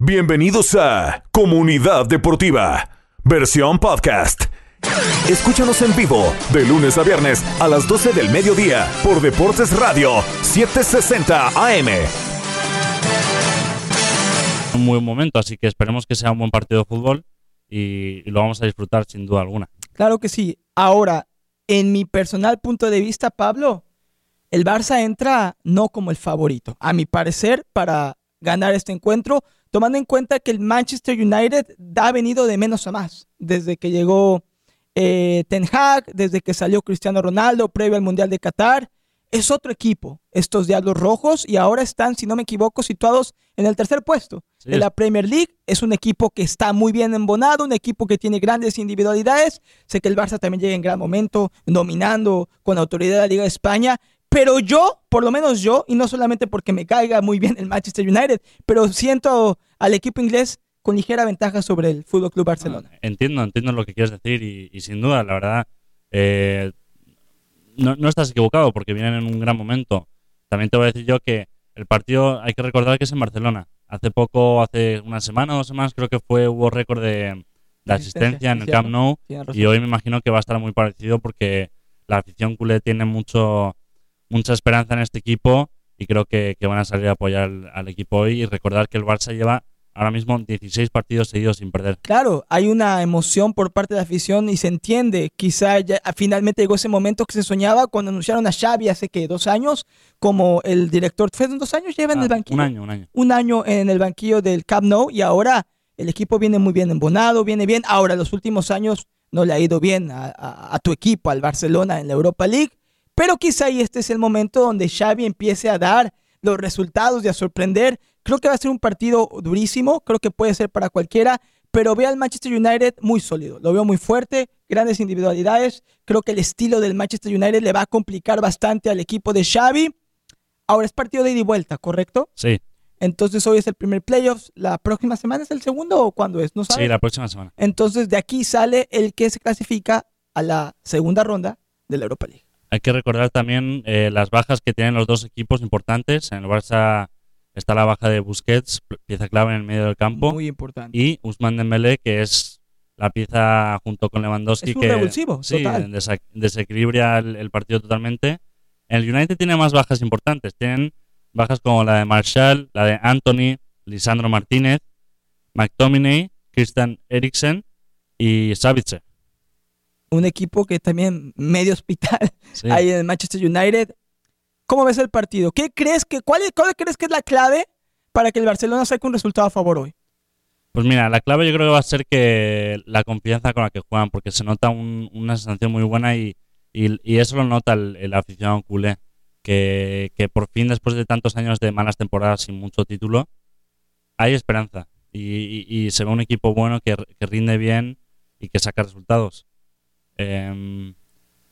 Bienvenidos a Comunidad Deportiva, versión podcast. Escúchanos en vivo de lunes a viernes a las 12 del mediodía por Deportes Radio 760 AM. Un muy buen momento, así que esperemos que sea un buen partido de fútbol y, y lo vamos a disfrutar sin duda alguna. Claro que sí. Ahora, en mi personal punto de vista, Pablo, el Barça entra no como el favorito, a mi parecer, para ganar este encuentro, tomando en cuenta que el Manchester United ha venido de menos a más desde que llegó eh, Ten Hag, desde que salió Cristiano Ronaldo, previo al Mundial de Qatar. Es otro equipo, estos Diablos Rojos, y ahora están, si no me equivoco, situados en el tercer puesto Sí. de la Premier League. Es un equipo que está muy bien embonado, un equipo que tiene grandes individualidades. Sé que el Barça también llega en gran momento, dominando con autoridad de la Liga de España. Pero yo, por lo menos yo, y no solamente porque me caiga muy bien el Manchester United, pero siento al equipo inglés con ligera ventaja sobre el Fútbol Club Barcelona. Entiendo, entiendo lo que quieres decir y, y sin duda, la verdad, eh, no, no estás equivocado porque vienen en un gran momento. También te voy a decir yo que el partido hay que recordar que es en Barcelona. Hace poco, hace una semana o dos semanas, creo que fue hubo récord de, de asistencia en el Camp. Nou y hoy me imagino que va a estar muy parecido porque la afición culé tiene mucho mucha esperanza en este equipo y creo que, que van a salir a apoyar al, al equipo hoy y recordar que el Barça lleva ahora mismo 16 partidos seguidos sin perder. Claro, hay una emoción por parte de la afición y se entiende. Quizá ya finalmente llegó ese momento que se soñaba cuando anunciaron a Xavi hace que dos años como el director. ¿Fue dos años lleva en Ah, el banquillo? un año, un año. un año en el banquillo del Camp Nou y ahora el equipo viene muy bien embonado, viene bien. Ahora, los últimos años no le ha ido bien a, a- a tu equipo, al Barcelona en la Europa League, pero quizá y este es el momento donde Xavi empiece a dar los resultados y a sorprender. Creo que va a ser un partido durísimo, creo que puede ser para cualquiera, pero veo al Manchester United muy sólido, lo veo muy fuerte, grandes individualidades. Creo que el estilo del Manchester United le va a complicar bastante al equipo de Xavi. Ahora es partido de ida y vuelta, ¿correcto? Sí, Entonces hoy es el primer playoffs. ¿La próxima semana es el segundo o cuándo es? ¿No sabes? sí, la próxima semana. Entonces de aquí sale el que se clasifica a la segunda ronda de la Europa League. Hay que recordar también eh, las bajas que tienen los dos equipos importantes. En el Barça está la baja de Busquets, pieza clave en el medio del campo, Muy importante. y Usman Dembélé, que es la pieza junto con Lewandowski Es un que sí, total. desa- desequilibra el, el partido totalmente. El United tiene más bajas importantes. Tienen bajas como la de Marshall, la de Anthony, Lisandro Martínez, McTominay, Christian Eriksen y Savitzer. Un equipo que también medio hospital Sí. ahí en el Manchester United. ¿Cómo ves el partido? ¿Qué crees que, cuál, cuál crees que es la clave para que el Barcelona saque un resultado a favor hoy? Pues mira, la clave yo creo que va a ser que la confianza con la que juegan, porque se nota un- una sensación muy buena y, y- y eso lo nota el, el aficionado culé, que, que por fin después de tantos años de malas temporadas sin mucho título, hay esperanza y, y- y se ve un equipo bueno que, que rinde bien y que saca resultados. Em,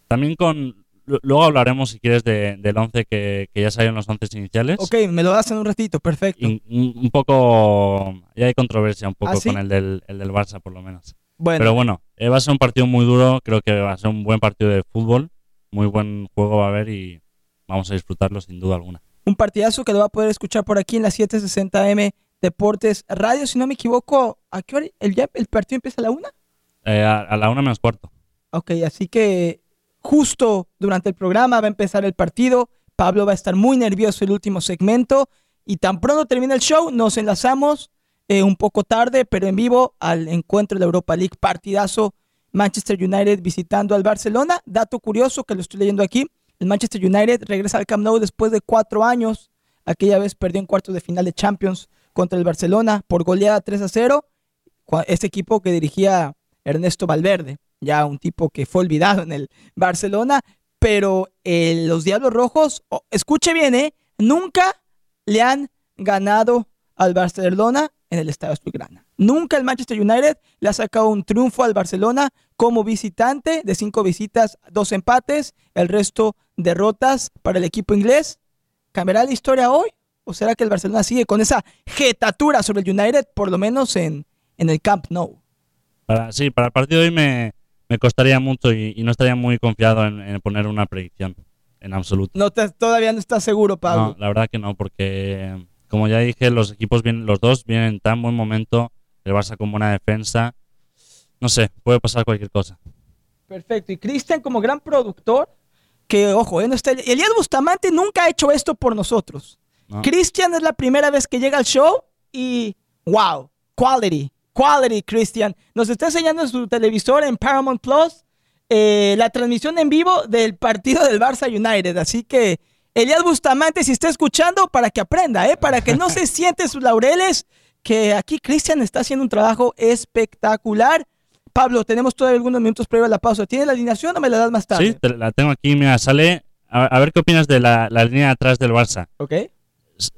también con... lu- Luego hablaremos, si quieres, de- del 11 que, que ya salieron los 11 iniciales. Ok, me lo das en un ratito, perfecto. Y un, poco. Ya hay controversia un poco ¿Ah, sí? con el del, el del Barça, por lo menos. Bueno, Pero bueno, eh, va a ser un partido muy duro. Creo que va a ser un buen partido de fútbol. Muy buen juego va a haber y vamos a disfrutarlo sin duda alguna. un partidazo que lo va a poder escuchar por aquí en la 760M Deportes Radio. Si no me equivoco, ¿a qué hora? ¿El, ya- el partido empieza a la una? Eh, a, a la una menos cuarto. Ok, así que justo durante el programa va a empezar el partido. Pablo va a estar muy nervioso el último segmento. Y tan pronto termina el show, nos enlazamos eh, un poco tarde, pero en vivo al encuentro de la Europa League. Partidazo Manchester United visitando al Barcelona. Dato curioso que lo estoy leyendo aquí. El Manchester United regresa al Camp Nou después de cuatro años. Aquella vez perdió en cuartos de final de Champions contra el Barcelona por goleada 3 a 0. Cua- Este equipo que dirigía Ernesto Valverde, ya un tipo que fue olvidado en el Barcelona, pero eh, los Diablos Rojos, escuche bien, ¿eh? nunca le han ganado al Barcelona en el Estadio Azulgrana. Nunca el Manchester United le ha sacado un triunfo al Barcelona como visitante de cinco visitas, dos empates, el resto derrotas para el equipo inglés. ¿Cambiará la historia hoy? ¿O será que el Barcelona sigue con esa jetatura sobre el United, por lo menos en, en el Camp Nou? Sí, para el partido de hoy me, me costaría mucho y, y no estaría muy confiado en, en poner una predicción en absoluto. No te- todavía no estás seguro, Pablo. No, la verdad que no, porque como ya dije, los equipos vienen, los dos vienen en tan buen momento, el Barça con buena defensa. No sé, puede pasar cualquier cosa. Perfecto. Y Cristian, como gran productor, que ojo, eh, no está, Elías Bustamante nunca ha hecho esto por nosotros. ¿no? Cristian es la primera vez que llega al show y wow, quality, quality, Cristian. Nos está enseñando en su televisor en Paramount Plus eh, la transmisión en vivo del partido del Barça United. Así que Elías Bustamante, si está escuchando, para que aprenda, ¿eh? para que no se siente sus laureles, que aquí Cristian está haciendo un trabajo espectacular. Pablo, tenemos todavía algunos minutos previo a la pausa. ¿Tienes la alineación o me la das más tarde? Sí, te la tengo aquí, mira, sale. A, a ver qué opinas de la, la línea de atrás del Barça. Ok.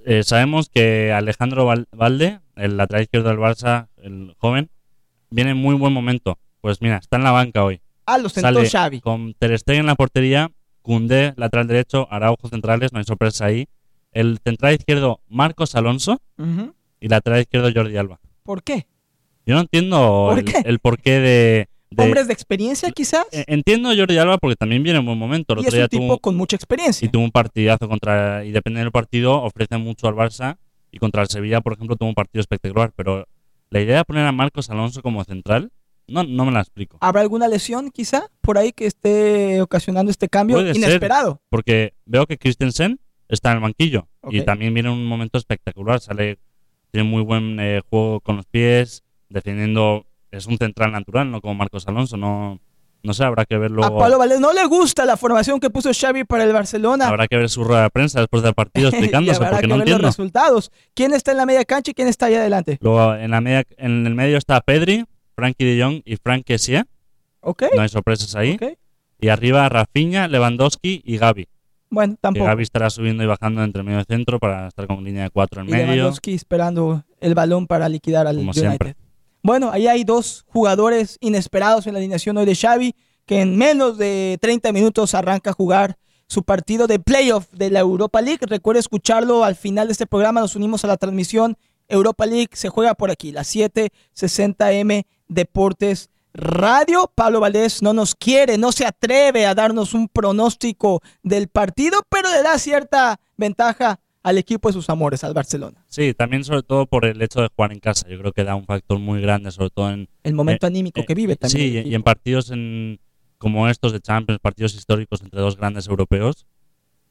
Eh, sabemos que Alejandro Val- Valde, el lateral izquierdo del Barça, el joven, viene en muy buen momento. Pues mira, está en la banca hoy. Ah, lo sentó Sale Xavi. con Ter Stegen en la portería, Koundé, lateral derecho, Araujo centrales, no hay sorpresa ahí. El central izquierdo, Marcos Alonso, Ujú. y lateral izquierdo, Jordi Alba. ¿Por qué? Yo no entiendo ¿Por el, qué? el porqué de... de- ¿Hombres de experiencia quizás? Eh, Entiendo a Jordi Alba porque también viene en buen momento. El y otro es día un tipo tuvo, con mucha experiencia. y tuvo un partidazo contra... Y depende del partido, ofrece mucho al Barça. Y contra el Sevilla, por ejemplo, tuvo un partido espectacular. Pero la idea de poner a Marcos Alonso como central, no, no me la explico. ¿Habrá alguna lesión quizá por ahí que esté ocasionando este cambio Puede ser. inesperado? Porque veo que Christensen está en el banquillo. Y también viene en un momento espectacular. Sale, tiene muy buen eh, juego con los pies, defendiendo... Es un central natural, no como Marcos Alonso. No, no sé, habrá que verlo... A Pablo Valdés no le gusta la formación que puso Xavi para el Barcelona. Habrá que ver su rueda de prensa después del partido explicándose habrá porque que no ver entiendo. los resultados. ¿Quién está en la media cancha y quién está ahí adelante? Luego en, la media, en el medio está Pedri, Frankie de Jong y Frank Kessie. ¿Ok? No hay sorpresas ahí. ok. Y arriba Rafinha, Lewandowski y Gaby. Bueno, Que tampoco. Gaby estará subiendo y bajando entre medio y centro para estar con línea de cuatro en y medio. Lewandowski esperando el balón para liquidar al Como United. siempre. Bueno, ahí hay dos jugadores inesperados en la alineación hoy de Xavi, que en menos de 30 minutos arranca a jugar su partido de playoff de la Europa League. Recuerde escucharlo al final de este programa, nos unimos a la transmisión. Europa League se juega por aquí, las 7:60M Deportes Radio. Pablo Valdés no nos quiere, no se atreve a darnos un pronóstico del partido, pero le da cierta ventaja al equipo de sus amores, al Barcelona. Sí, también sobre todo por el hecho de jugar en casa. Yo creo que da un factor muy grande, sobre todo en... El momento Eh, anímico eh, que vive también. Sí, y- en partidos en, como estos de Champions, partidos históricos entre dos grandes europeos.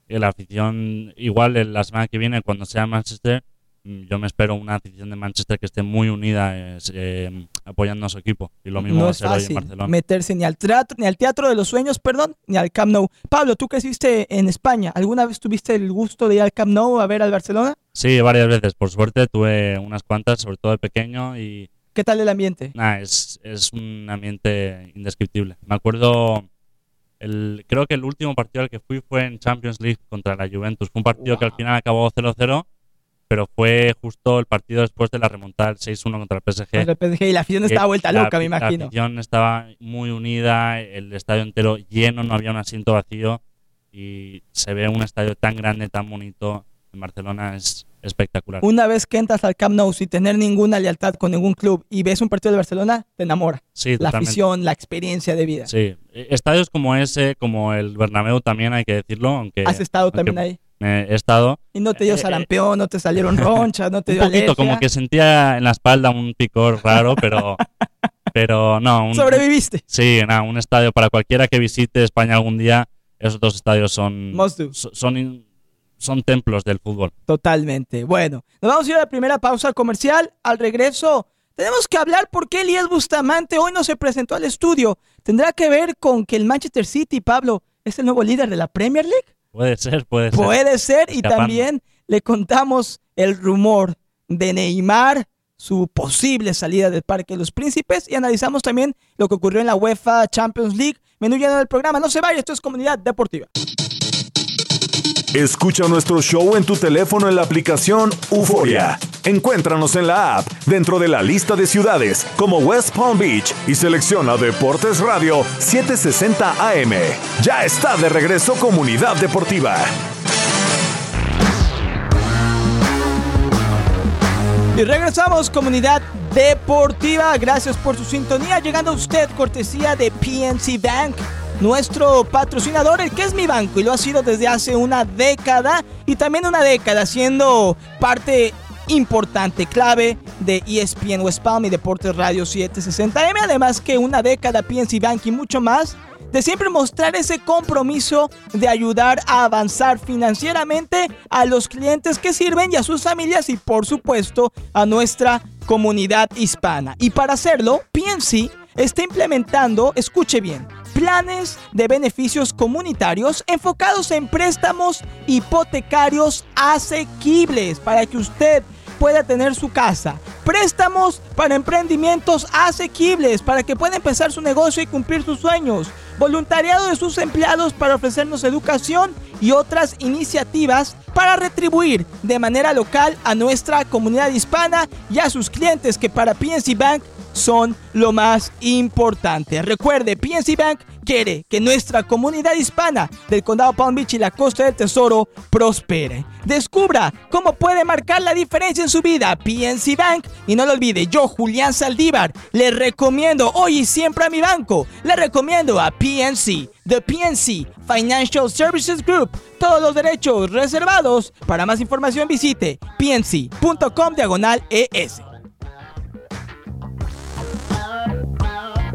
La afición, igual en la semana que viene, cuando sea Manchester, yo me espero una afición de Manchester que esté muy unida eh, eh, apoyando a su equipo. Y lo mismo no va a ser hoy en Barcelona. meterse ni al teatro, ni al teatro de los sueños, perdón, ni al Camp Nou. Pablo, tú creciste en España. ¿Alguna vez tuviste el gusto de ir al Camp Nou a ver al Barcelona? Sí, varias veces. Por suerte tuve unas cuantas, sobre todo de pequeño, y ¿Qué tal el ambiente? nada, es, es un ambiente indescriptible. Me acuerdo, el, creo que el último partido al que fui fue en Champions League contra la Juventus. Fue un partido que al final acabó 0-0, pero fue justo el partido después de la remontada del 6-1 contra el PSG. Contra el PSG y la afición estaba vuelta La- loca, me La imagino. afición estaba muy unida, el estadio entero lleno, no había un asiento vacío y se ve un estadio tan grande, tan bonito en Barcelona, es espectacular. Una vez que entras al Camp Nou sin tener ninguna lealtad con ningún club y ves un partido del Barcelona, te enamora. Sí, La totalmente. afición, la experiencia de vida. Sí, Eh, estadios como ese, como el Bernabéu también hay que decirlo, aunque Has estado aunque también ahí. Me- he estado Y no te dio eh, eh, sarampión, no te salieron ronchas, no te un dio poquito, alergia. como que sentía en la espalda un picor raro, pero pero no, un, Sobreviviste. sí, nada, un estadio para cualquiera que visite España algún día, esos dos estadios son Must do. so- son in- son templos del fútbol. Totalmente. Bueno, nos vamos a ir a la primera pausa comercial. Al regreso, tenemos que hablar por qué Elías Bustamante hoy no se presentó al estudio. ¿Tendrá que ver con que el Manchester City, Pablo, es el nuevo líder de la Premier League? Puede ser, puede ser. Puede ser. Y Escapando. también le contamos el rumor de Neymar, su posible salida del Parque de los Príncipes y analizamos también lo que ocurrió en la UEFA Champions League. Menú lleno del programa. No se vaya, esto es Comunidad Deportiva. Escucha nuestro show en tu teléfono en la aplicación Euforia. Encuéntranos en la app dentro de la lista de ciudades como West Palm Beach y selecciona Deportes Radio 760 AM. Ya está de regreso Comunidad Deportiva. Y regresamos, comunidad deportiva. Gracias por su sintonía. Llegando a usted, cortesía de PNC Bank. Nuestro patrocinador, el que es mi banco, y lo ha sido desde hace una década y también una década siendo parte importante, clave de ESPN West Palm y Deportes Radio 760M, además que una década PNC Bank y mucho más de siempre mostrar ese compromiso de ayudar a avanzar financieramente a los clientes que sirven y a sus familias y por supuesto a nuestra comunidad hispana. Y para hacerlo, PNC está implementando, escuche bien, planes de beneficios comunitarios enfocados en préstamos hipotecarios asequibles para que usted pueda tener su casa. Préstamos para emprendimientos asequibles para que pueda empezar su negocio y cumplir sus sueños. Voluntariado de sus empleados para ofrecernos educación y otras iniciativas para retribuir de manera local a nuestra comunidad hispana y a sus clientes que para PNC Bank son lo más importante. Recuerde, PNC Bank quiere que nuestra comunidad hispana del condado Palm Beach y la costa del tesoro prospere. Descubra cómo puede marcar la diferencia en su vida PNC Bank y no lo olvide, yo Julián Saldívar le recomiendo hoy y siempre a mi banco, le recomiendo a PNC, The PNC Financial Services Group. Todos los derechos reservados. Para más información visite pnc.com diagonal ES.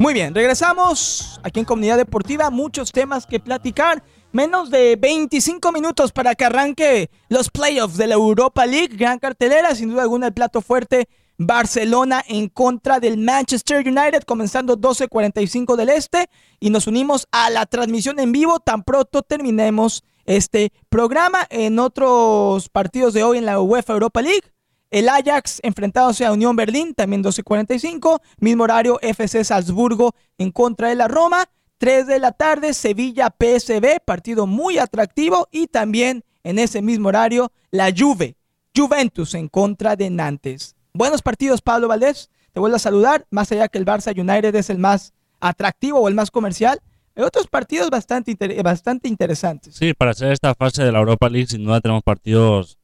Muy bien, regresamos aquí en Comunidad Deportiva. Muchos temas que platicar. Menos de 25 minutos para que arranque los playoffs de la Europa League. Gran cartelera, sin duda alguna el plato fuerte. Barcelona en contra del Manchester United, comenzando 12.45 del este. Y nos unimos a la transmisión en vivo tan pronto terminemos este programa. En otros partidos de hoy en la UEFA Europa League, el Ajax enfrentándose a Unión Berlín, también 12.45. Mismo horario, FC Salzburgo en contra de la Roma. 3 de la tarde, Sevilla PSB, partido muy atractivo. Y también en ese mismo horario, la Juve, Juventus en contra de Nantes. Buenos partidos, Pablo Valdés. Te vuelvo a saludar. Más allá que el Barça United es el más atractivo o el más comercial. Hay otros partidos bastante, bastante interesantes. Sí, para hacer esta fase de la Europa League, sin duda tenemos partidos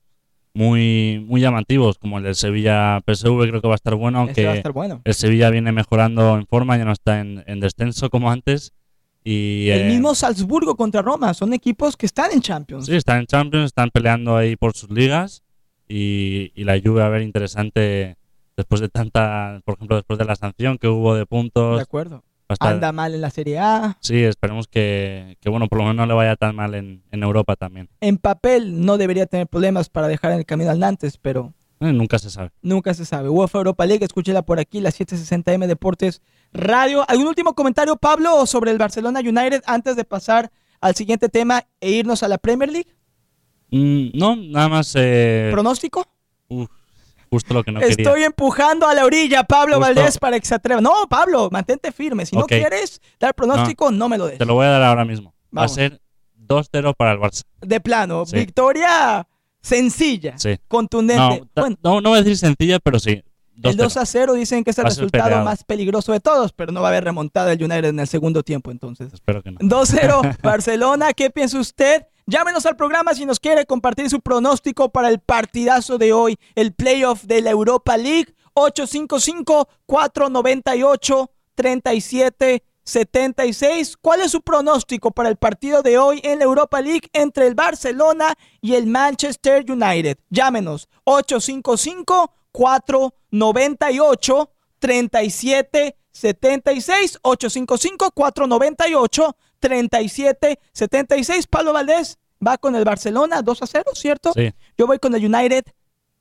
muy, muy llamativos, como el del Sevilla PSV, creo que va a estar bueno, aunque el Sevilla viene mejorando en forma, ya no está en, descenso como antes. Y, el eh, mismo Salzburgo contra Roma, son equipos que están en Champions. Sí, están en Champions, están peleando ahí por sus ligas y, y la lluvia a ver interesante después de tanta, por ejemplo, después de la sanción que hubo de puntos. De acuerdo. Anda mal en la Serie A. Sí, esperemos que, bueno, por lo menos no le vaya tan mal en, Europa también. En papel no debería tener problemas para dejar en el camino al Nantes, pero... Eh, nunca se sabe. Nunca se sabe. UEFA Europa League, escúchela por aquí, la 760M Deportes Radio. ¿Algún último comentario, Pablo, sobre el Barcelona United antes de pasar al siguiente tema e irnos a la Premier League? Mm, no, nada más... Eh... ¿Pronóstico? Uf, Justo lo que no Estoy empujando a la orilla, Pablo Valdés, para que se atreva. No, Pablo, mantente firme. Si no quieres dar pronóstico, no, me lo des. Te lo voy a dar ahora mismo. Va a ser 2-0 para el Barça. De plano, victoria sencilla, contundente. No, no, voy a decir sencilla, pero sí. El 2 a 0 dicen que es el resultado más peligroso de todos, pero no va a haber remontada el United en el segundo tiempo entonces. Espero que no. 2-0 Barcelona, ¿qué piensa usted? Llámenos al programa si nos quiere compartir su pronóstico para el partidazo de hoy, el playoff de la Europa League. 855-498-3776. ¿Cuál es su pronóstico para el partido de hoy en la Europa League entre el Barcelona y el Manchester United? Llámenos 855-498-3776. 855-498-3776. 37-76. Pablo Valdés va con el Barcelona 2 a 0, ¿cierto? Sí. Yo voy con el United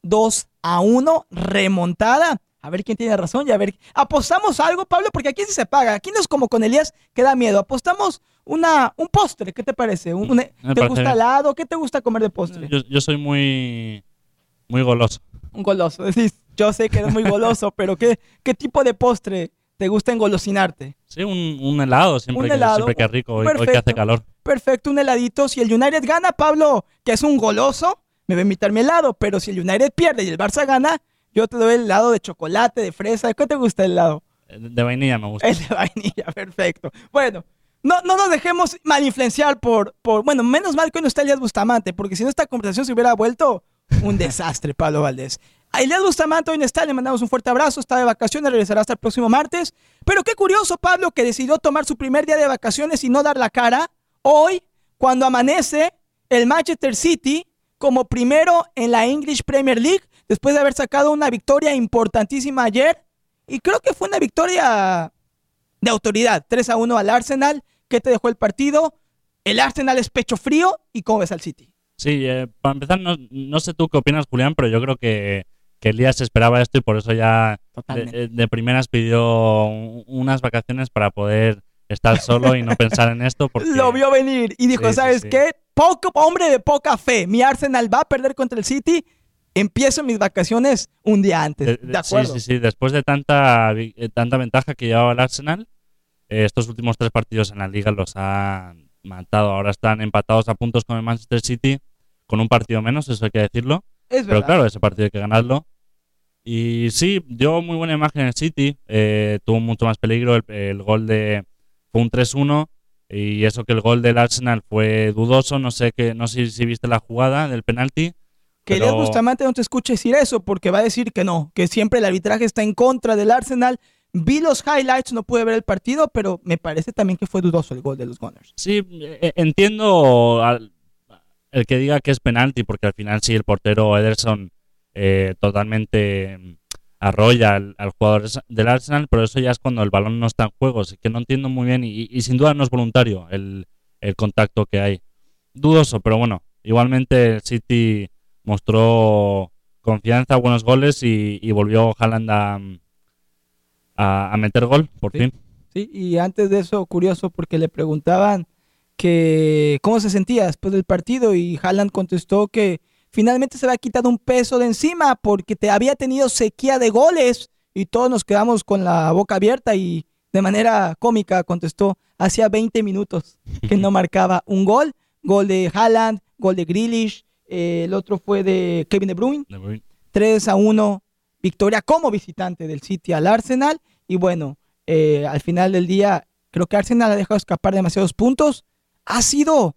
2 a 1, remontada. A ver quién tiene razón y a ver. ¿Apostamos algo, Pablo? Porque aquí sí se paga. Aquí no es como con Elías que da miedo. Apostamos una, un postre, ¿qué te parece? ¿Te gusta helado? ¿Qué te gusta comer de postre? Yo, soy muy, muy goloso. Un goloso. Yo sé que eres muy goloso, pero ¿qué, ¿qué tipo de postre te gusta engolosinarte. Sí, un, helado, siempre, que, siempre que rico, hoy, que hace calor. Perfecto, un heladito. Si el United gana, Pablo, que es un goloso, me va a invitar mi helado. Pero si el United pierde y el Barça gana, yo te doy el helado de chocolate, de fresa. ¿Qué te gusta el helado? De vainilla me gusta. El de vainilla, perfecto. Bueno, no, no nos dejemos mal influenciar por, por. Bueno, menos mal que hoy no está Elías Bustamante, porque si no, esta conversación se hubiera vuelto un desastre, Pablo Valdés. A Bustamante hoy no está, le mandamos un fuerte abrazo, está de vacaciones, regresará hasta el próximo martes. Pero qué curioso, Pablo, que decidió tomar su primer día de vacaciones y no dar la cara. Hoy, cuando amanece, el Manchester City como primero en la English Premier League, después de haber sacado una victoria importantísima ayer. Y creo que fue una victoria de autoridad, 3 a 1 al Arsenal. ¿Qué te dejó el partido? El Arsenal es pecho frío y cómo ves al City. Sí, eh, para empezar, no, sé tú qué opinas, Julián, pero yo creo que, que Elías esperaba esto y por eso ya de, de, primeras pidió unas vacaciones para poder estar solo y no pensar en esto. Porque... Lo vio venir y dijo, ¿sabes qué? Poco, hombre de poca fe. Mi Arsenal va a perder contra el City. Empiezo mis vacaciones un día antes. De, acuerdo. Sí, sí, sí. Después de tanta, eh, tanta ventaja que llevaba el Arsenal, eh, estos últimos tres partidos en la liga los han matado. Ahora están empatados a puntos con el Manchester City, con un partido menos, eso hay que decirlo. Pero claro, ese partido hay que ganarlo. Y sí, dio muy buena imagen el City, eh, tuvo mucho más peligro, el, gol de fue un 3-1 y eso que el gol del Arsenal fue dudoso, no sé que no sé si viste la jugada del penalti. Que pero... Bustamante no te escuche decir eso porque va a decir que no, que siempre el arbitraje está en contra del Arsenal Vi los highlights, no pude ver el partido, pero me parece también que fue dudoso el gol de los Gunners. Sí, eh, entiendo el que diga que es penalti, porque al final sí, el portero Ederson eh, totalmente mm, arrolla al, jugador del Arsenal, pero eso ya es cuando el balón no está en juego, así que no entiendo muy bien y, sin duda no es voluntario el, contacto que hay. Dudoso, pero bueno, igualmente el City mostró confianza, buenos goles y, y volvió Haaland a, a, meter gol, por fin. Sí, y antes de eso, curioso, porque le preguntaban que cómo se sentía después del partido y Haaland contestó que finalmente se había quitado un peso de encima porque te había tenido sequía de goles y todos nos quedamos con la boca abierta y de manera cómica contestó hacía 20 minutos que no marcaba un gol, gol de Haaland, gol de Grealish, eh, el otro fue de Kevin De Bruyne, de Bruyne. 3 a 1 victoria como visitante del City al Arsenal. Y bueno, eh, al final del día, creo que Arsenal ha dejado escapar demasiados puntos. Ha sido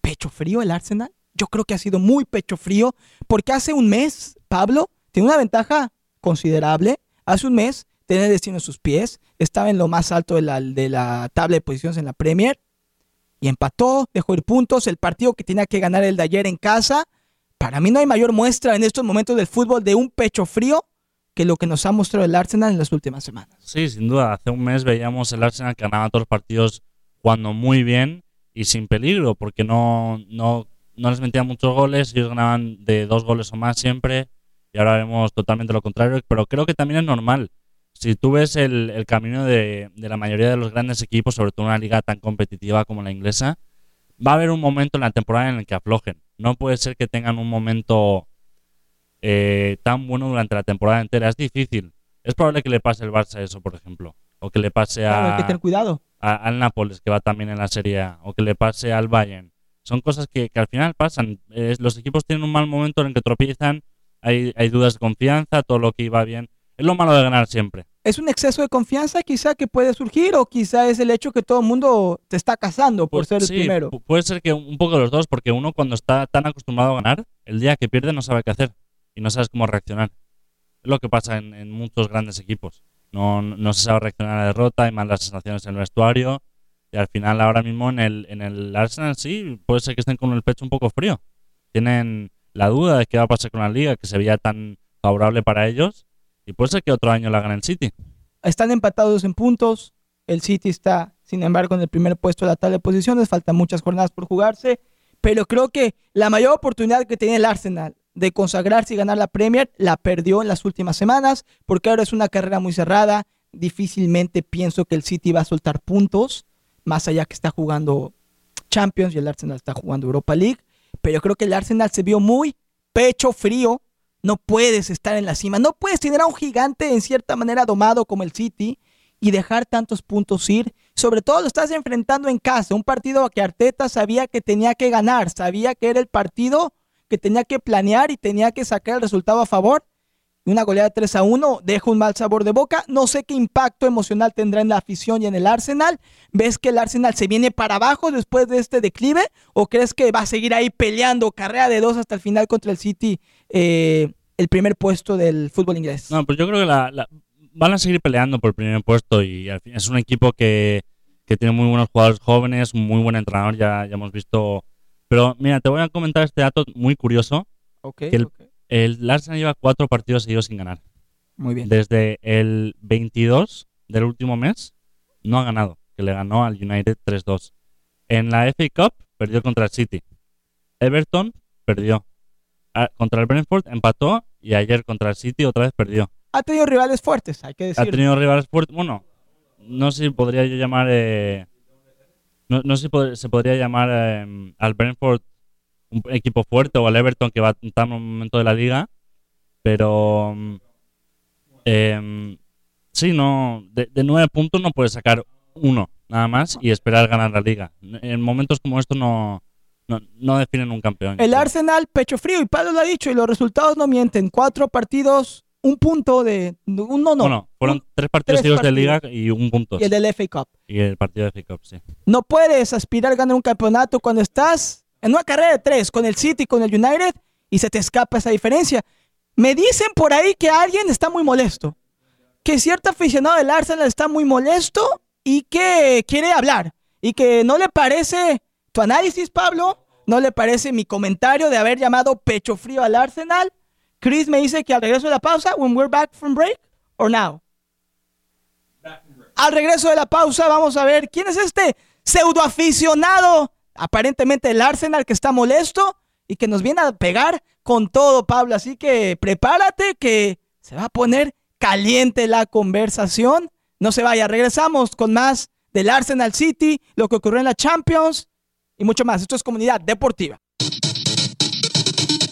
pecho frío el Arsenal. Yo creo que ha sido muy pecho frío porque hace un mes, Pablo, tiene una ventaja considerable. Hace un mes tenía el destino en sus pies, estaba en lo más alto de la, de la tabla de posiciones en la Premier y empató, dejó ir puntos. El partido que tenía que ganar el de ayer en casa para mí no hay mayor muestra en estos momentos del fútbol de un pecho frío que lo que nos ha mostrado el Arsenal en las últimas semanas. Sí, sin duda. Hace un mes veíamos el Arsenal que ganaba todos los partidos jugando muy bien y sin peligro, porque no, no, no les metían muchos goles, ellos ganaban de dos goles o más siempre, y ahora vemos totalmente lo contrario, pero creo que también es normal. Si tú ves el, el camino de, de, la mayoría de los grandes equipos, sobre todo en una liga tan competitiva como la inglesa, va a haber un momento en la temporada en el que aflojen. No puede ser que tengan un momento eh, tan bueno durante la temporada entera. Es difícil. Es probable que le pase el Barça eso, por ejemplo. O que le pase a, que tener cuidado. Al Nápoles, que va también en la Serie A. O que le pase al Bayern. Son cosas que, al final pasan. los equipos tienen un mal momento en el que tropiezan. Hay, hay dudas de confianza, todo lo que iba bien. Es lo malo de ganar siempre es un exceso de confianza quizá que puede surgir o quizá es el hecho que todo el mundo te está casando por pues ser el primero. Puede ser que un poco de los dos, porque uno cuando está tan acostumbrado a ganar, el día que pierde no sabe qué hacer y no sabes cómo reaccionar. Es lo que pasa en, muchos grandes equipos. No, no, se sabe reaccionar a la derrota, hay malas sensaciones en el vestuario y al final ahora mismo en el, en el Arsenal sí, puede ser que estén con el pecho un poco frío. Tienen la duda de qué va a pasar con la liga, que se veía tan favorable para ellos y puede ser que otro año la gane el City. Están empatados en puntos. El City está, sin embargo, en el primer puesto de la tabla de posiciones. Faltan muchas jornadas por jugarse. Pero creo que la mayor oportunidad que tiene el Arsenal de consagrarse y ganar la Premier la perdió en las últimas semanas. Porque ahora es una carrera muy cerrada. Difícilmente pienso que el City va a soltar puntos. Más allá que está jugando Champions y el Arsenal está jugando Europa League. Pero creo que el Arsenal se vio muy pecho frío no puedes estar en la cima, no puedes tener a un gigante en cierta manera domado como el City y dejar tantos puntos ir. Sobre todo lo estás enfrentando en casa, un partido que Arteta sabía que tenía que ganar, sabía que era el partido que tenía que planear y tenía que sacar el resultado a favor. Una goleada de 3 a 1 deja un mal sabor de boca. No sé qué impacto emocional tendrá en la afición y en el Arsenal. ¿Ves que el Arsenal se viene para abajo después de este declive? ¿O crees que va a seguir ahí peleando carrera de dos hasta el final contra el City eh, el primer puesto del fútbol inglés. No, pues yo creo que la, la- van a seguir peleando por el primer puesto y al fin, es un equipo que, que tiene muy buenos jugadores jóvenes, muy buen entrenador, ya, ya hemos visto. Pero mira, te voy a comentar este dato muy curioso. Que el- ok. El Arsenal lleva cuatro partidos seguidos sin ganar. Muy bien. Desde el 22 del último mes no ha ganado, que le ganó al United 3-2. En la FA Cup perdió contra el City. Everton perdió. Ah, Contra el Brentford empató y ayer contra el City otra vez perdió. Ha tenido rivales fuertes, hay que Ha decirlo. tenido rivales fuertes. Bueno, no sé si podría yo llamar. eh, no, no sé si se podría llamar eh, al Brentford un equipo fuerte o al Everton que va a estar en un momento de la liga. Pero. em, sí, no. De, nueve puntos no puedes sacar uno nada más y esperar ganar la liga. En momentos como estos no, no, no definen un campeón. El. Arsenal, pecho frío, y Pablo lo ha dicho, y los resultados no mienten. Cuatro partidos, un punto de... Un no, no. Bueno, fueron un- tres partidos tres seguidos de partidos. liga y un punto. y el del FA Cup. Y el partido de FA Cup, sí. No puedes aspirar a ganar un campeonato cuando estás en una carrera de tres con el City, con el United, y se te escapa esa diferencia. Me dicen por ahí que alguien está muy molesto. Que cierto aficionado del Arsenal está muy molesto y que quiere hablar. Y que no le parece tu análisis, Pablo. No le parece mi comentario de haber llamado pecho frío al Arsenal. Chris me dice que al regreso de la pausa, when we're back from break, or now. Al regreso de la pausa vamos a ver quién es este pseudo aficionado, aparentemente del Arsenal, que está molesto y que nos viene a pegar con todo, Pablo. Así que prepárate que se va a poner caliente la conversación. No se vaya, regresamos con más del Arsenal City, lo que ocurrió en la Champions y mucho más. Esto es Comunidad Deportiva.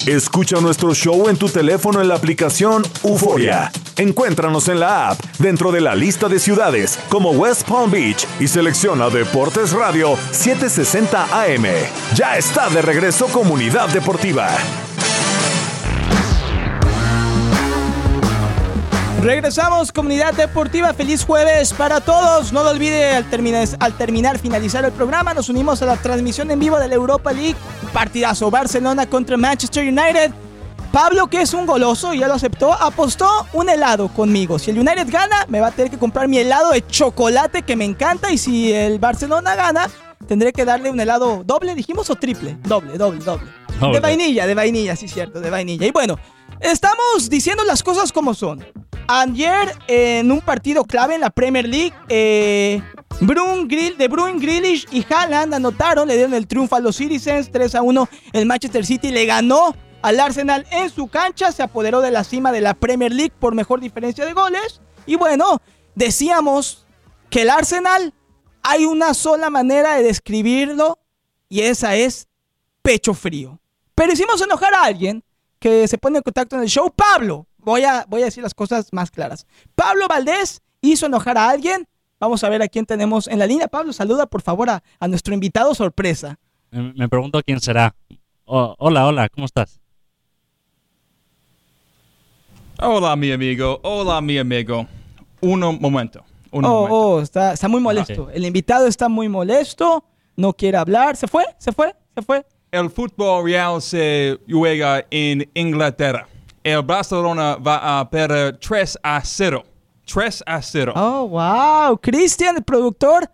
Escucha nuestro show en tu teléfono en la aplicación Euforia. Encuéntranos en la app dentro de la lista de ciudades como West Palm Beach y selecciona Deportes Radio 760 AM. Ya está de regreso Comunidad Deportiva. Regresamos, comunidad deportiva. Feliz jueves para todos. No lo olvide al terminar, al terminar, finalizar el programa. Nos unimos a la transmisión en vivo de la Europa League. Partidazo Barcelona contra Manchester United. Pablo, que es un goloso y ya lo aceptó, apostó un helado conmigo. Si el United gana, me va a tener que comprar mi helado de chocolate que me encanta. Y si el Barcelona gana, tendré que darle un helado doble, dijimos, o triple. Doble, doble, doble. Doble. De vainilla, de vainilla, sí, cierto, de vainilla. Y bueno, estamos diciendo las cosas como son. Ayer, en un partido clave en la Premier League, eh, Brun Grill, de y Haaland anotaron, le dieron el triunfo a los Citizens 3 a 1. El Manchester City le ganó al Arsenal en su cancha, se apoderó de la cima de la Premier League por mejor diferencia de goles. Y bueno, decíamos que el Arsenal hay una sola manera de describirlo y esa es pecho frío. Pero hicimos enojar a alguien que se pone en contacto en el show. Pablo, voy a, voy a decir las cosas más claras. Pablo Valdés hizo enojar a alguien. Vamos a ver a quién tenemos en la línea. Pablo, saluda por favor a, a nuestro invitado sorpresa. Me, me pregunto quién será. Oh, hola, hola, ¿cómo estás? Hola, mi amigo. Hola, mi amigo. Un momento. Un Oh, momento. oh, está, está muy molesto. El invitado está muy molesto. No quiere hablar. ¿Se fue? ¿Se fue? ¿Se fue? El fútbol real se juega en Inglaterra. El Barcelona va a perder 3 a 0. 3 a 0. Oh, wow. Cristian, el productor,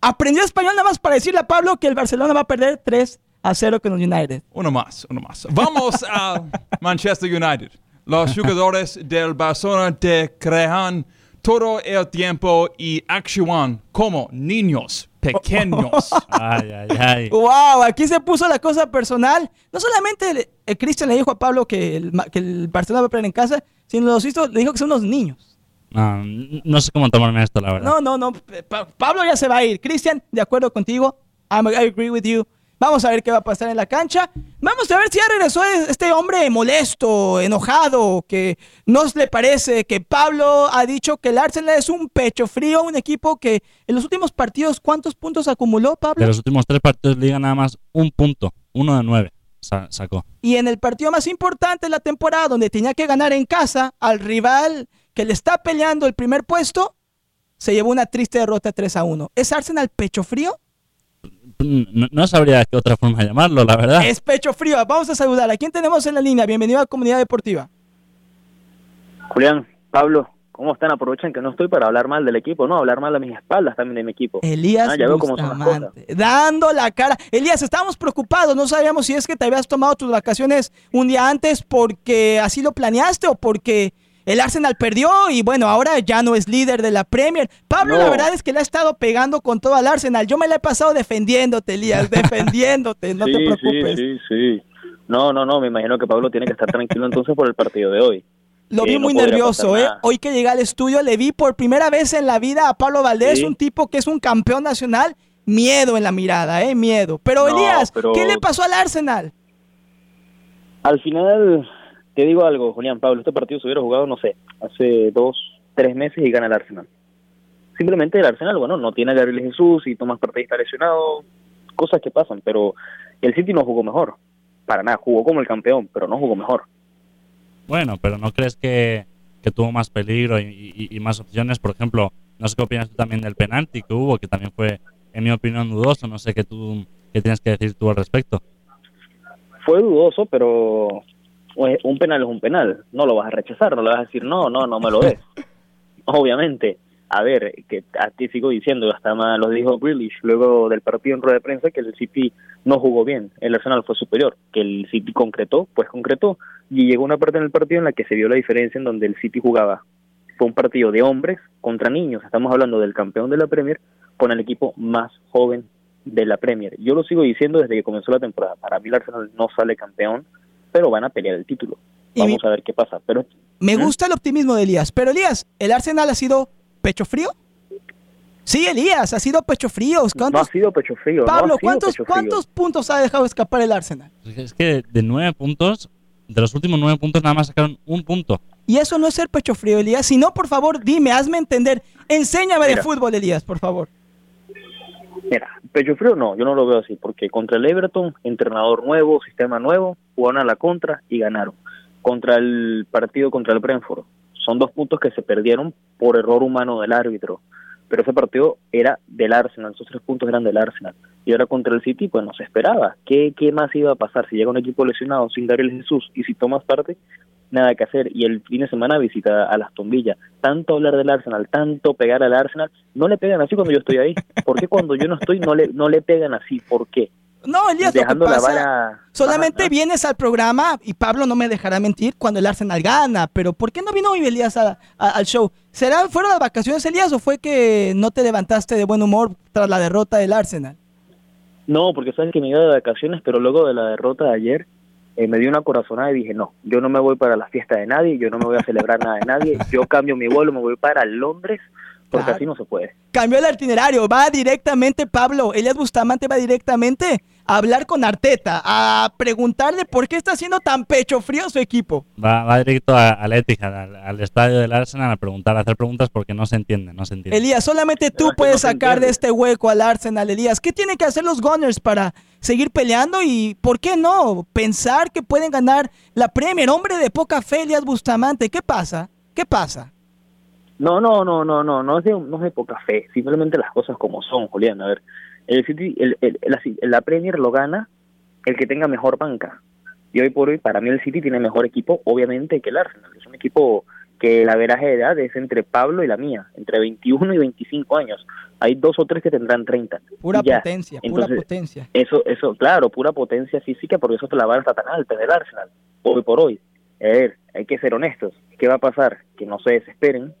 aprendió español nada más para decirle a Pablo que el Barcelona va a perder 3 a 0 con el United. Uno más, uno más. Vamos a Manchester United. Los jugadores del Barcelona te crean todo el tiempo y actúan como niños pequeños. Ay, ay, ay. Wow, aquí se puso la cosa personal. No solamente el, el Cristian le dijo a Pablo que el, que el Barcelona va a perder en casa, sino los hizo, le dijo que son unos niños. No, n- no sé cómo tomarme esto, la verdad. No, no, no. Pa- Pablo ya se va a ir. Cristian, de acuerdo contigo. I'm- I agree with you. Vamos a ver qué va a pasar en la cancha. Vamos a ver si ya regresó este hombre molesto, enojado, que no le parece que Pablo ha dicho que el Arsenal es un pecho frío, un equipo que en los últimos partidos, ¿cuántos puntos acumuló Pablo? De los últimos tres partidos de liga nada más un punto, uno de nueve sa- sacó. Y en el partido más importante de la temporada, donde tenía que ganar en casa al rival que le está peleando el primer puesto, se llevó una triste derrota 3 a 1. ¿Es Arsenal pecho frío? No, no sabría qué otra forma llamarlo, la verdad. Es pecho frío. Vamos a saludar. ¿A quién tenemos en la línea? Bienvenido a Comunidad Deportiva. Julián, Pablo, ¿cómo están? Aprovechan que no estoy para hablar mal del equipo, no, hablar mal a mis espaldas también de mi equipo. Elías Ah, ya veo cómo son las dando la cara. Elías, estábamos preocupados, no sabíamos si es que te habías tomado tus vacaciones un día antes porque así lo planeaste o porque el Arsenal perdió y bueno, ahora ya no es líder de la Premier. Pablo, No. la verdad es que le ha estado pegando con todo al Arsenal. Yo me la he pasado defendiéndote, Elías, defendiéndote, no sí, te sí, preocupes. sí, sí. No, no, no, me imagino que Pablo tiene que estar tranquilo entonces por el partido de hoy. Lo Sí, vi muy nervioso, ¿eh? Hoy que llegué al estudio le vi por primera vez en la vida a Pablo Valdés, Sí. un tipo que es un campeón nacional. Miedo en la mirada, ¿eh? Miedo. Pero No, Elías, pero- ¿qué le pasó al Arsenal? Al final, te digo algo, Julián, Pablo, este partido se hubiera jugado, no sé, hace dos, tres meses y gana el Arsenal. Simplemente el Arsenal, bueno, no tiene a Gabriel Jesús y Tomás Partey está lesionado, cosas que pasan, pero el City no jugó mejor. Para nada, jugó como el campeón, pero no jugó mejor. Bueno, pero ¿no crees que, que tuvo más peligro y, y- y más opciones? Por ejemplo, no sé qué opinas tú también del penalti que hubo, que también fue, en mi opinión, dudoso. No sé qué tú qué tienes que decir tú al respecto. Fue dudoso, pero pues, un penal es un penal. No lo vas a rechazar, no le vas a decir, no, no, no me lo des. Obviamente. A ver, que a ti sigo diciendo, hasta más lo dijo Grealish luego del partido en rueda de prensa, que el City no jugó bien, el Arsenal fue superior, que el City concretó, pues concretó, y llegó una parte en el partido en la que se vio la diferencia en donde el City jugaba. Fue un partido de hombres contra niños, estamos hablando del campeón de la Premier con el equipo más joven de la Premier. Yo lo sigo diciendo desde que comenzó la temporada. Para mí el Arsenal no sale campeón, pero van a pelear el título. Vamos mi- a ver qué pasa. Pero Me ¿Mm? gusta el optimismo de Elías. Pero Elías, ¿el Arsenal ha sido pecho frío? Sí, Elías, ha sido pecho frío. no ha ¿Cuántos, sido pecho frío. Pablo, sido ¿cuántos, pecho frío. ¿cuántos puntos ha dejado escapar el Arsenal? Es que de nueve puntos, de los últimos nueve puntos, nada más sacaron un punto. Y eso no es ser pecho frío, Elías. Si no, por favor, dime, hazme entender. Enséñame de Mira. fútbol, Elías, por favor. Mira, pecho frío no, yo no lo veo así, porque contra el Everton, entrenador nuevo, sistema nuevo, jugaron a la contra y ganaron. Contra el partido contra el Brentford, son dos puntos que se perdieron por error humano del árbitro, pero ese partido era del Arsenal, esos tres puntos eran del Arsenal. Y ahora contra el City, pues no se esperaba. ¿Qué, qué más iba a pasar si llega un equipo lesionado sin Gabriel Jesús y si tomas parte? Nada que hacer. Y el fin de semana visita a las Tombillas. Tanto hablar del Arsenal, tanto pegar al Arsenal, no le pegan así cuando yo estoy ahí. ¿Por qué cuando yo no estoy no le, no le pegan así? ¿Por qué? No, Elías, lo que Dejando la pasa... vara... Solamente Ajá, vienes al programa y Pablo no me dejará mentir cuando el Arsenal gana. Pero ¿por qué no vino hoy Elías a- a- al show? ¿Será fueron las vacaciones, Elías, o fue que no te levantaste de buen humor tras la derrota del Arsenal? No, porque sabes que me iba de vacaciones, pero luego de la derrota de ayer eh, me dio una corazonada y dije, no, yo no me voy para la fiesta de nadie, yo no me voy a celebrar nada de nadie, yo cambio mi vuelo, me voy para Londres, porque Claro. así no se puede. Cambió el itinerario, va directamente, Pablo, Elías Bustamante va directamente a hablar con Arteta, a preguntarle por qué está haciendo tan pecho frío su equipo. Va, va directo a- al Etihad, al, al estadio del Arsenal, a preguntar, a hacer preguntas porque no se entiende, no se entiende. Elías, solamente tú puedes no sacar de este hueco al Arsenal, Elías. ¿Qué tienen que hacer los Gunners para seguir peleando y por qué no pensar que pueden ganar la Premier? Hombre de poca fe, Elías Bustamante, ¿qué pasa? ¿Qué pasa? No, no, no, no, no, no es de, no es de poca fe, simplemente las cosas como son, Julián. A ver, el City, el, el- la, la Premier lo gana el que tenga mejor banca. Y hoy por hoy, para mí el City tiene mejor equipo, obviamente, que el Arsenal. Es un equipo que la veraje de edad es entre Pablo y la mía, entre 21 y 25 años. Hay dos o tres que tendrán 30. Pura ya. potencia, pura potencia. Eso, eso, claro, pura potencia física, porque eso te la vara está tan alta del Arsenal, hoy por hoy. A ver, hay que ser honestos. ¿Qué va a pasar? Que no se desesperen,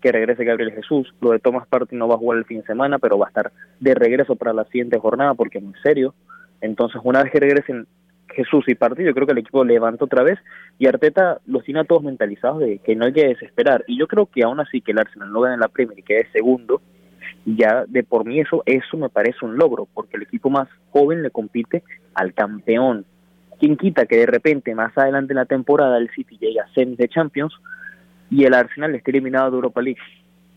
que regrese Gabriel Jesús. Lo de Thomas Partey no va a jugar el fin de semana, pero va a estar de regreso para la siguiente jornada, porque es muy serio. Entonces, una vez que regresen Jesús y Partey, yo creo que el equipo levanta otra vez y Arteta los tiene a todos mentalizados de que no hay que desesperar. Y yo creo que aún así que el Arsenal no gane la Premier y quede segundo, ya de por mí eso, eso me parece un logro, porque el equipo más joven le compite al campeón. ¿Quién quita que de repente más adelante en la temporada el City llegue a semis de Champions y el Arsenal esté eliminado de Europa League?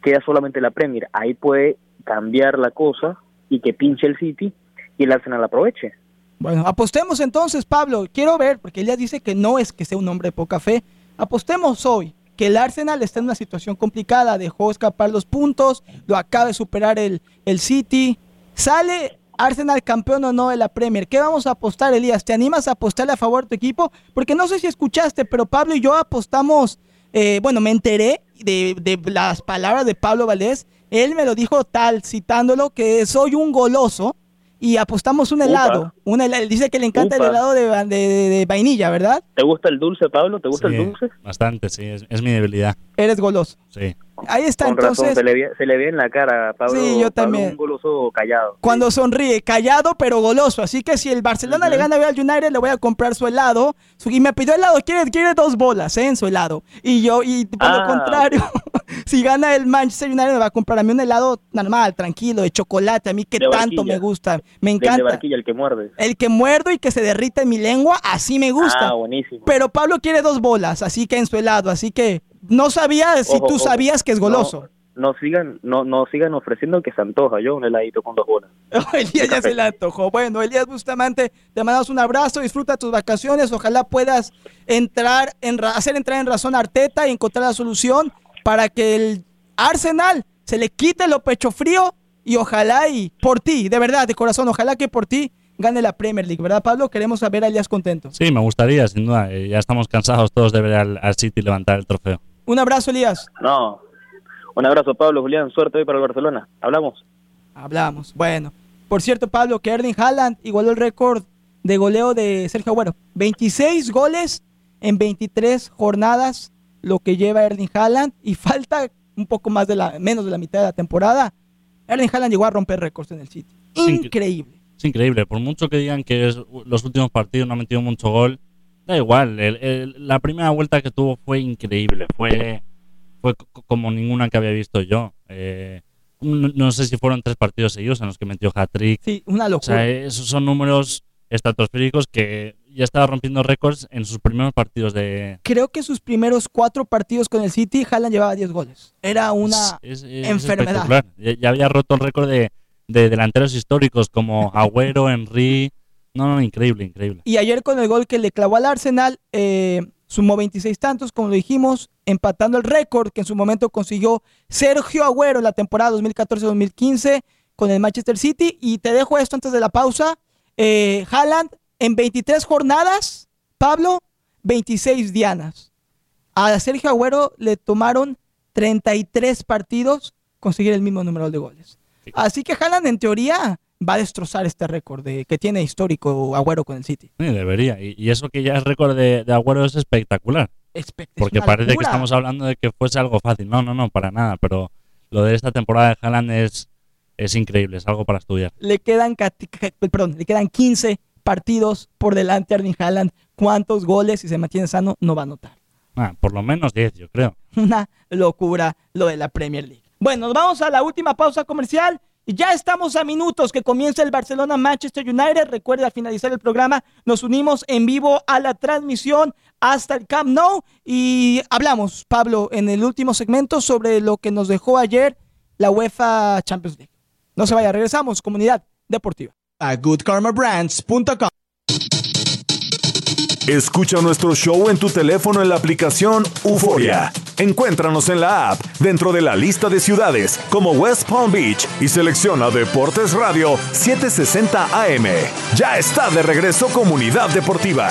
Queda solamente la Premier. Ahí puede cambiar la cosa y que pinche el City y el Arsenal aproveche. Bueno, apostemos entonces, Pablo. Quiero ver, porque ella dice que no es que sea un hombre de poca fe. Apostemos hoy que el Arsenal está en una situación complicada. Dejó escapar los puntos, lo acaba de superar el, el City. ¿Sale Arsenal campeón o no de la Premier? ¿Qué vamos a apostar, Elías? ¿Te animas a apostarle a favor de tu equipo? Porque no sé si escuchaste, pero Pablo y yo apostamos eh, bueno, me enteré de, de las palabras de Pablo Valdés. Él me lo dijo tal, citándolo, que soy un goloso y apostamos un helado. Un helado. Dice que le encanta el helado de, de- de- de vainilla, ¿verdad? ¿Te gusta el dulce, Pablo? ¿Te gusta Sí, el dulce? Bastante, sí, es, es mi debilidad. Eres goloso. Sí. Ahí está, Con razón, entonces, se le, ve, se le ve en la cara, Pablo. Sí, yo Pablo también. un goloso callado. cuando sonríe, callado pero goloso. Así que si el Barcelona le gana al United, le voy a comprar su helado. Su- Y me pidió helado, quiere, quiere dos bolas ¿eh? en su helado. Y yo, y por lo Ah, contrario, si gana el Manchester United, me va a comprar a mí un helado normal, tranquilo, de chocolate. A mí que De tanto barquilla. me gusta. Me Del de encanta. barquilla, el que muerde. El que muerdo y que se derrita en mi lengua, así me gusta. Ah, buenísimo. Pero Pablo quiere dos bolas, así que en su helado. Así que no sabía si Ojo, tú ojo. sabías que es goloso. No, no sigan, no, no sigan ofreciendo que se antoja yo un heladito con dos bolas. Elías ya se le antojó. Bueno, Elías Bustamante, te mandamos un abrazo, disfruta tus vacaciones, ojalá puedas entrar en ra- hacer entrar en razón a Arteta y encontrar la solución para que el Arsenal se le quite lo pecho frío y ojalá y por ti, de verdad, de corazón, ojalá que por ti gane la Premier League, ¿verdad, Pablo? Queremos ver a Elías contento. Sí, me gustaría, sin duda. Eh, ya estamos cansados todos de ver al, al City levantar el trofeo. Un abrazo, Elías. No. Un abrazo, Pablo, Julián. Suerte hoy para el Barcelona. Hablamos. Hablamos. Bueno, por cierto, Pablo, que Erling Haaland igualó el récord de goleo de Sergio Agüero. 26 goles en 23 jornadas, lo que lleva Erling Haaland, y falta un poco más de la, menos de la mitad de la temporada. Erling Haaland llegó a romper récords en el City. Incre- Increíble. Es increíble. Por mucho que digan que es- los últimos partidos no ha metido mucho gol, da igual. El- el- la primera vuelta que tuvo fue increíble. Fue, fue co- como ninguna que había visto yo. Eh, no, no sé si fueron tres partidos seguidos en los que metió hat-trick. Sí, una O locura. sea, esos son números estratosféricos que ya estaba rompiendo récords en sus primeros partidos de... Creo que sus primeros cuatro partidos con el City, Haaland llevaba 10 goles. Era una... Es- es- es enfermedad. Ya, ya había roto el récord de, de delanteros históricos como Agüero, Henry. No, no, increíble, increíble. Y ayer con el gol que le clavó al Arsenal, eh, sumó 26 tantos, como lo dijimos, empatando el récord que en su momento consiguió Sergio Agüero en la temporada 2014-2015 con el Manchester City. Y te dejo esto antes de la pausa. Eh, Haaland en 23 jornadas, Pablo, 26 dianas. A Sergio Agüero le tomaron 33 partidos conseguir el mismo número de goles. Así que Haaland en teoría va a destrozar este récord de, que tiene histórico Agüero con el City. Sí, debería. Y, y eso que ya es récord de, de Agüero es espectacular. Espe- es Porque una parece que locura. estamos hablando de que fuese algo fácil. No, no, no, para nada. Pero lo de esta temporada de Haaland es, es increíble, es algo para estudiar. Le quedan, perdón, le quedan 15 partidos por delante a Erling Haaland. ¿Cuántos goles, si se mantiene sano, no va a anotar? Ah, por lo menos 10, yo creo. Una locura lo de la Premier League. Bueno, nos vamos a la última pausa comercial. Y ya estamos a minutos que comienza el Barcelona Manchester United. Recuerda, al finalizar el programa, nos unimos en vivo a la transmisión hasta el Camp Nou. Y hablamos, Pablo, en el último segmento sobre lo que nos dejó ayer la UEFA Champions League. No se vaya, regresamos, comunidad deportiva. a goodkarmabrands.com. Escucha nuestro show en tu teléfono en la aplicación Euforia. Encuéntranos en la app dentro de la lista de ciudades como West Palm Beach y selecciona Deportes Radio 760 AM. Ya está de regreso Comunidad Deportiva.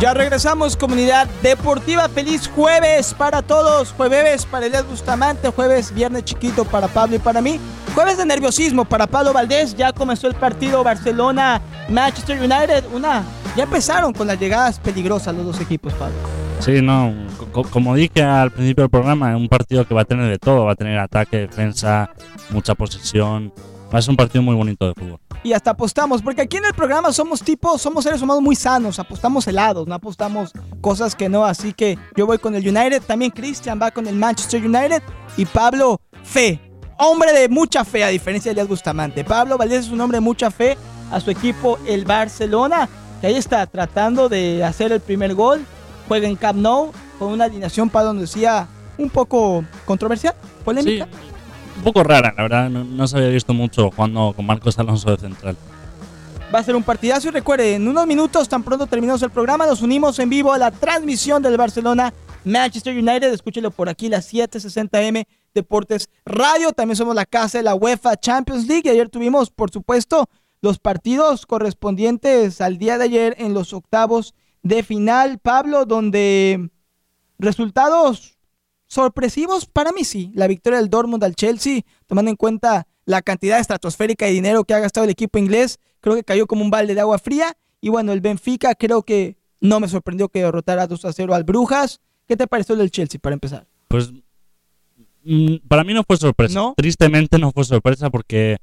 Ya regresamos, comunidad deportiva. Feliz jueves para todos. Jueves para Elias Bustamante, jueves, viernes chiquito para Pablo y para mí. Jueves de nerviosismo para Pablo Valdés. Ya comenzó el partido Barcelona-Manchester United. Una, ya empezaron con las llegadas peligrosas los dos equipos, Pablo. Sí, no, co- como dije al principio del programa, es un partido que va a tener de todo, va a tener ataque, defensa, mucha posesión, va a ser un partido muy bonito de fútbol. Y hasta apostamos, porque aquí en el programa somos tipos, somos seres humanos muy sanos, apostamos helados, no apostamos cosas que no, así que yo voy con el United, también Cristian va con el Manchester United y Pablo, fe, hombre de mucha fe a diferencia de Elias Bustamante. Pablo Valdés es un hombre de mucha fe a su equipo, el Barcelona, que ahí está tratando de hacer el primer gol, juega en Camp Nou con una alineación, Pablo nos decía, un poco controversial, Sí, polémica. un poco rara, la verdad, no, no se había visto mucho jugando con Marcos Alonso de central. Va a ser un partidazo y recuerden, en unos minutos, tan pronto terminamos el programa, nos unimos en vivo a la transmisión del Barcelona Manchester United. Escúchelo por aquí, las 760M Deportes Radio. También somos la casa de la UEFA Champions League. Y ayer tuvimos, por supuesto, los partidos correspondientes al día de ayer en los octavos de final, Pablo, donde resultados sorpresivos para mí sí. La victoria del Dortmund al Chelsea, tomando en cuenta la cantidad estratosférica de dinero que ha gastado el equipo inglés, creo que cayó como un balde de agua fría. Y bueno, el Benfica creo que no me sorprendió que derrotara 2 a 0 al Brujas. ¿Qué te pareció el del Chelsea para empezar? Pues para mí no fue sorpresa. ¿No? Tristemente no fue sorpresa porque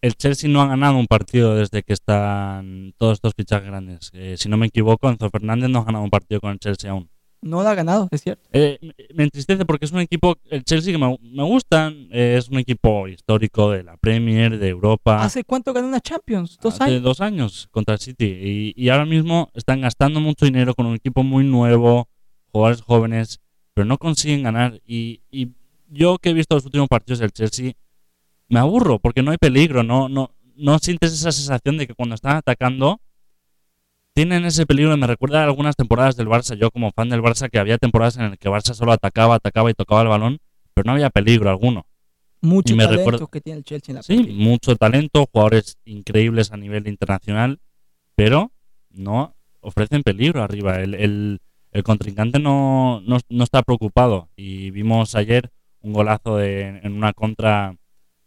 el Chelsea no ha ganado un partido desde que están todos estos fichajes grandes. Eh, si no me equivoco, Enzo Fernández no ha ganado un partido con el Chelsea aún. No lo ha ganado, es cierto. Eh, me- me entristece porque es un equipo, el Chelsea que me, me gusta, eh, es un equipo histórico de la Premier, de Europa. ¿Hace cuánto ganó una Champions? ¿Dos Hace años? dos años contra el City. Y, y ahora mismo están gastando mucho dinero con un equipo muy nuevo, jugadores jóvenes, pero no consiguen ganar. Y, y yo que he visto los últimos partidos del Chelsea, me aburro porque no hay peligro, no, no, no sientes esa sensación de que cuando están atacando tienen ese peligro. Me recuerda a algunas temporadas del Barça, yo como fan del Barça, que había temporadas en las que Barça solo atacaba, atacaba y tocaba el balón, pero no había peligro alguno. Mucho talento recuerda- que tiene el Chelsea en la Sí, mucho talento, jugadores increíbles a nivel internacional, pero no ofrecen peligro arriba. El, el- el contrincante no, no, no está preocupado. Y vimos ayer un golazo de- en una contra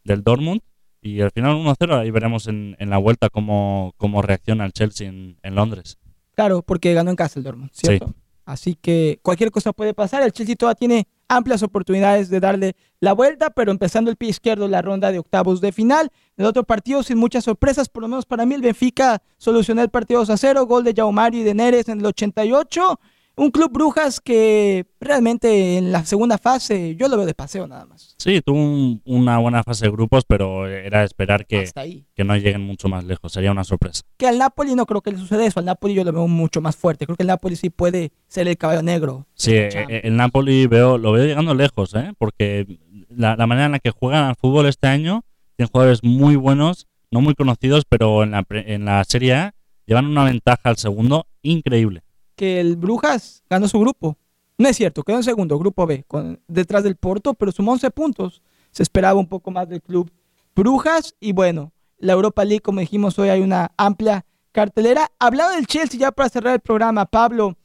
del Dortmund y al final 1-0. Ahí veremos en, en la vuelta cómo, cómo reacciona el Chelsea en, en Londres. Claro, porque ganó en casa el Dortmund, ¿cierto? Así que cualquier cosa puede pasar. El Chelsea todavía tiene amplias oportunidades de darle la vuelta, pero empezando el pie izquierdo la ronda de octavos de final. En el otro partido, sin muchas sorpresas, por lo menos para mí, el Benfica solucionó el partido 2 a 0, gol de Jaumario y de Neres en el 88. Un club Brujas que realmente en la segunda fase yo lo veo de paseo nada más. Sí, tuvo un- una buena fase de grupos, pero era esperar que, que no lleguen mucho más lejos. Sería una sorpresa. Que al Napoli no creo que le suceda eso. Al Napoli yo lo veo mucho más fuerte. Creo que el Napoli sí puede ser el caballo negro. Sí, de la eh, Champions. el Napoli veo, lo veo llegando lejos, ¿eh? porque la, la manera en la que juegan al fútbol este año, tienen jugadores muy buenos, no muy conocidos, pero en la, en la Serie A llevan una ventaja al segundo increíble. Que el Brujas ganó su grupo. No es cierto, quedó en segundo, grupo B, detrás del Porto, pero sumó 11 puntos. Se esperaba un poco más del club Brujas y bueno, la Europa League, como dijimos hoy, hay una amplia cartelera. Hablando del Chelsea, ya para cerrar el programa, Pablo,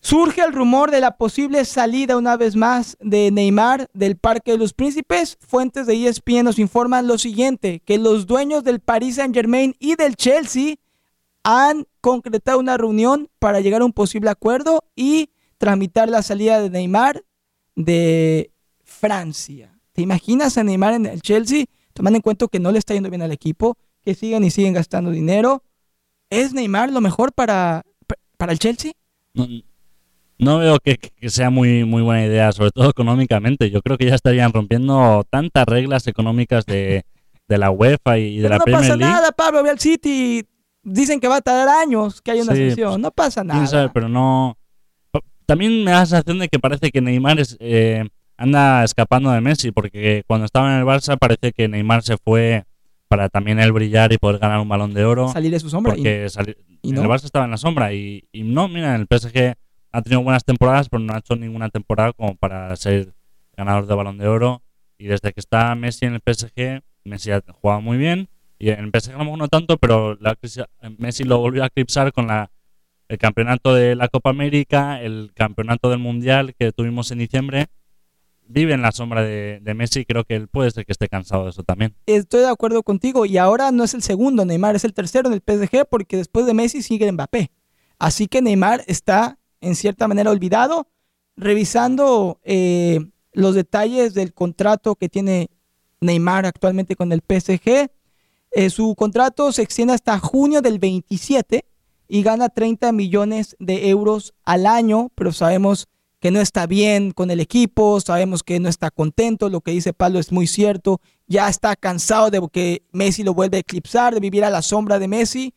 surge el rumor de la posible salida una vez más de Neymar del Parque de los Príncipes. Fuentes de ESPN nos informan lo siguiente, que los dueños del Paris Saint Germain y del Chelsea han concretado una reunión para llegar a un posible acuerdo y tramitar la salida de Neymar de Francia. ¿Te imaginas a Neymar en el Chelsea? Tomando en cuenta que no le está yendo bien al equipo, que siguen y siguen gastando dinero. ¿Es Neymar lo mejor para, para el Chelsea? No, no veo que, que sea muy, muy buena idea, sobre todo económicamente. Yo creo que ya estarían rompiendo tantas reglas económicas de, de la UEFA y de Pero la no Premier pasa League. nada, Pablo. Ve al City. Dicen que va a tardar años que haya una Sí, sesión. pues, no pasa quién nada. sabe, pero no. También me da la sensación de que parece que Neymar es, eh, anda escapando de Messi, porque cuando estaba en el Barça parece que Neymar se fue para también él brillar y poder ganar un balón de oro. Salir de su sombra. porque y en el Barça estaba en la sombra y, y no, mira, en el PSG ha tenido buenas temporadas, pero no ha hecho ninguna temporada como para ser ganador de balón de oro. Y desde que está Messi en el PSG, Messi ha jugado muy bien. Y en PSG a lo mejor no tanto, pero la Messi lo volvió a eclipsar con la, el campeonato de la Copa América, el campeonato del Mundial que tuvimos en diciembre. Vive en la sombra de, de Messi y creo que él puede ser que esté cansado de eso también. Estoy de acuerdo contigo. Y ahora no es el segundo Neymar, es el tercero en el PSG porque después de Messi sigue Mbappé. Así que Neymar está en cierta manera olvidado. Revisando eh, los detalles del contrato que tiene Neymar actualmente con el PSG, eh, su contrato se extiende hasta junio del 27 y gana 30 millones de euros al año, pero sabemos que no está bien con el equipo, sabemos que no está contento, lo que dice Pablo es muy cierto, ya está cansado de que Messi lo vuelve a eclipsar, de vivir a la sombra de Messi.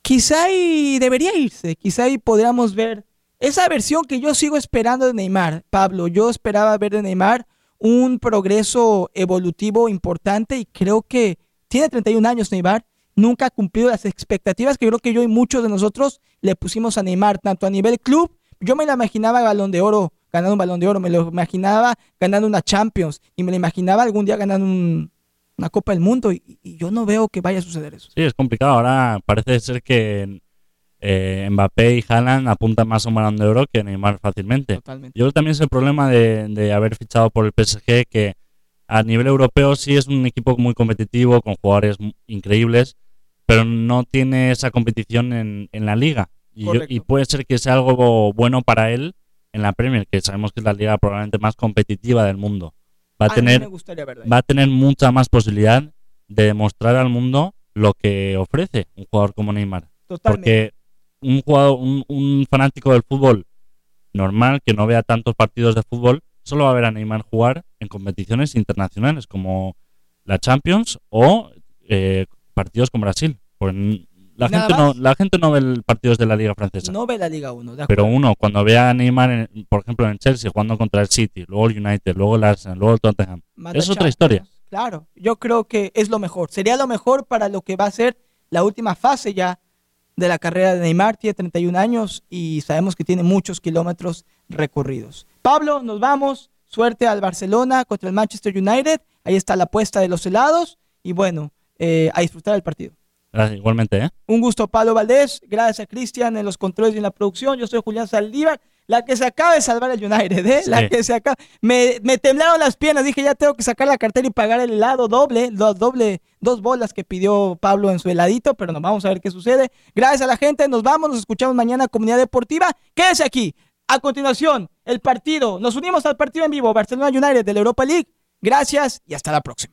Quizá y debería irse, quizá y podríamos ver esa versión que yo sigo esperando de Neymar, Pablo. Yo esperaba ver de Neymar un progreso evolutivo importante y creo que tiene 31 años Neymar, nunca ha cumplido las expectativas que creo que yo y muchos de nosotros le pusimos a Neymar, tanto a nivel club, yo me la imaginaba balón de oro, ganando un balón de oro, me lo imaginaba ganando una Champions y me lo imaginaba algún día ganando un, una Copa del Mundo y, y yo no veo que vaya a suceder eso. Sí, es complicado. Ahora parece ser que eh, Mbappé y Haaland apuntan más a un balón de oro que Neymar fácilmente. Totalmente. Yo creo que también es el problema de, de haber fichado por el PSG, que a nivel europeo sí es un equipo muy competitivo, con jugadores increíbles, pero no tiene esa competición en, en la liga. Y, yo- y puede ser que sea algo bueno para él en la Premier, que sabemos que es la liga probablemente más competitiva del mundo. Va a me tener, va a tener mucha más posibilidad de demostrar al mundo lo que ofrece un jugador como Neymar. Totalmente. Porque un jugador, un, un fanático del fútbol normal que no vea tantos partidos de fútbol, solo va a ver a Neymar jugar en competiciones internacionales como la Champions o eh, partidos con Brasil. Pues n- la Nada gente no, la gente no ve partidos de la Liga Francesa. no ve la Liga 1, de Pero uno, cuando ve a Neymar, en- por ejemplo, en Chelsea jugando contra el City, luego el United, luego el Arsenal, luego el Tottenham, Mata es otra Champions. historia. Claro, yo creo que es lo mejor. Sería lo mejor para lo que va a ser la última fase ya de la carrera de Neymar. Tiene 31 años y sabemos que tiene muchos kilómetros recorridos. Pablo, nos vamos. Suerte al Barcelona contra el Manchester United. Ahí está la apuesta de los helados. Y bueno, eh, a disfrutar del partido. Gracias, igualmente, ¿eh? Un gusto, Pablo Valdés. Gracias a Cristian en los controles y en la producción. Yo soy Julián Saldívar. La que se acaba de salvar el United, ¿eh? La que se acaba. Me, me temblaron las piernas. Dije, ya tengo que sacar la cartera y pagar el helado doble, dos, doble, dos bolas que pidió Pablo en su heladito, pero nos vamos a ver qué sucede. Gracias a la gente. Nos vamos. Nos escuchamos mañana, Comunidad Deportiva. Quédese aquí. A continuación, el partido. Nos unimos al partido en vivo. Barcelona United de la Europa League. Gracias y hasta la próxima.